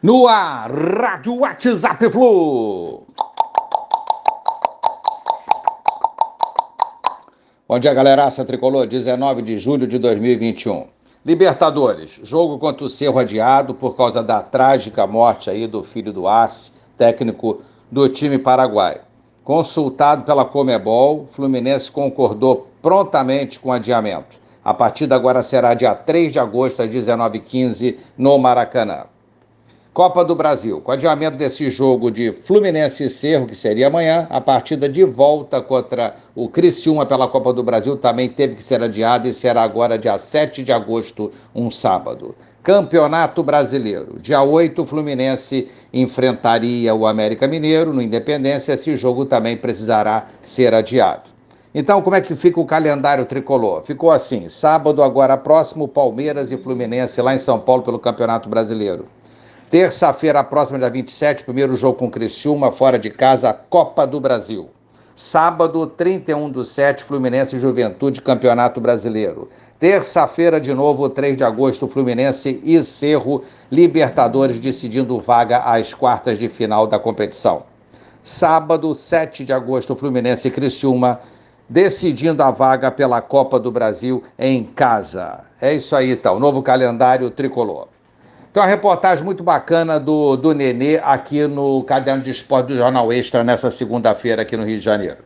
No ar, Rádio WhatsApp Flu. Bom dia, galeraça tricolor, 19 de julho de 2021. Libertadores, jogo contra o Cerro adiado por causa da trágica morte aí do filho do Arce, técnico do time paraguaio. Consultado pela Comebol, Fluminense concordou prontamente com o adiamento. A partida agora será dia 3 de agosto, às 19h15, no Maracanã. Copa do Brasil. Com o adiamento desse jogo de Fluminense e Cerro, que seria amanhã, a partida de volta contra o Criciúma pela Copa do Brasil também teve que ser adiada e será agora dia 7 de agosto, um sábado. Campeonato Brasileiro. Dia 8, o Fluminense enfrentaria o América Mineiro no Independência. Esse jogo também precisará ser adiado. Então, como é que fica o calendário tricolor? Ficou assim: sábado, agora próximo, Palmeiras e Fluminense lá em São Paulo pelo Campeonato Brasileiro. Terça-feira, próxima, dia 27, primeiro jogo com Criciúma, fora de casa, Copa do Brasil. Sábado, 31 do 7, Fluminense Juventude, Campeonato Brasileiro. Terça-feira, de novo, 3 de agosto, Fluminense e Cerro, Libertadores decidindo vaga às quartas de final da competição. Sábado, 7 de agosto, Fluminense e Criciúma, decidindo a vaga pela Copa do Brasil em casa. É isso aí, então. Novo calendário tricolor. Tem uma reportagem muito bacana do, do Nenê aqui no Caderno de Esporte do Jornal Extra nessa segunda-feira aqui no Rio de Janeiro.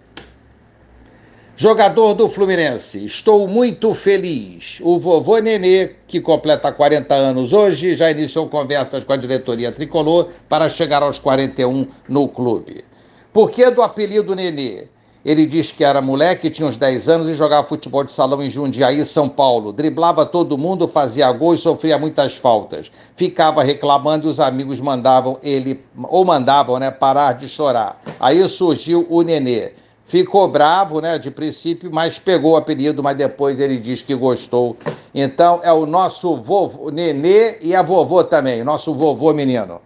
Jogador do Fluminense, estou muito feliz. O vovô Nenê, que completa 40 anos hoje, já iniciou conversas com a diretoria tricolor para chegar aos 41 no clube. Por que do apelido Nenê? Ele diz que era moleque, tinha uns 10 anos e jogava futebol de salão em Jundiaí, São Paulo. Driblava todo mundo, fazia gol e sofria muitas faltas. Ficava reclamando e os amigos mandavam ele, ou mandavam, né, parar de chorar. Aí surgiu o Nenê. Ficou bravo, né, de princípio, mas pegou o apelido, mas depois ele diz que gostou. Então é o nosso vovô, Nenê e a vovô também, nosso vovô menino.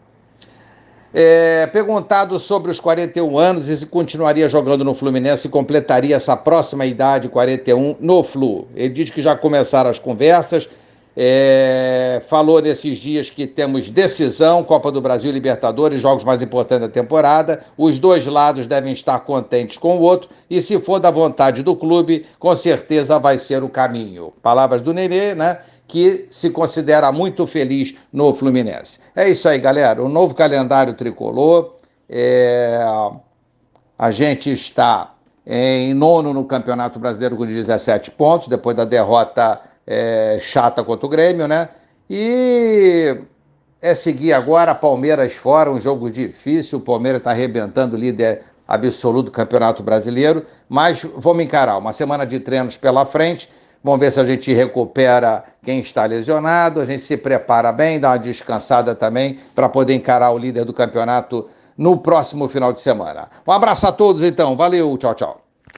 É, perguntado sobre os 41 anos e se continuaria jogando no Fluminense e completaria essa próxima idade, 41, no Flu. Ele diz que já começaram as conversas, é, falou nesses dias que temos decisão, Copa do Brasil, Libertadores, jogos mais importantes da temporada. Os dois lados devem estar contentes com o outro e, se for da vontade do clube, com certeza vai ser o caminho. Palavras do Nenê, né? Que se considera muito feliz no Fluminense. É isso aí, galera. O novo calendário tricolor. É... A gente está em nono no Campeonato Brasileiro com 17 pontos, depois da derrota é, chata contra o Grêmio, né? E é seguir agora Palmeiras fora, um jogo difícil. O Palmeiras está arrebentando líder absoluto do Campeonato Brasileiro, mas vamos encarar uma semana de treinos pela frente Vamos ver se a gente recupera quem está lesionado, a gente se prepara bem, dá uma descansada também para poder encarar o líder do campeonato no próximo final de semana. Um abraço a todos então, valeu, tchau, tchau.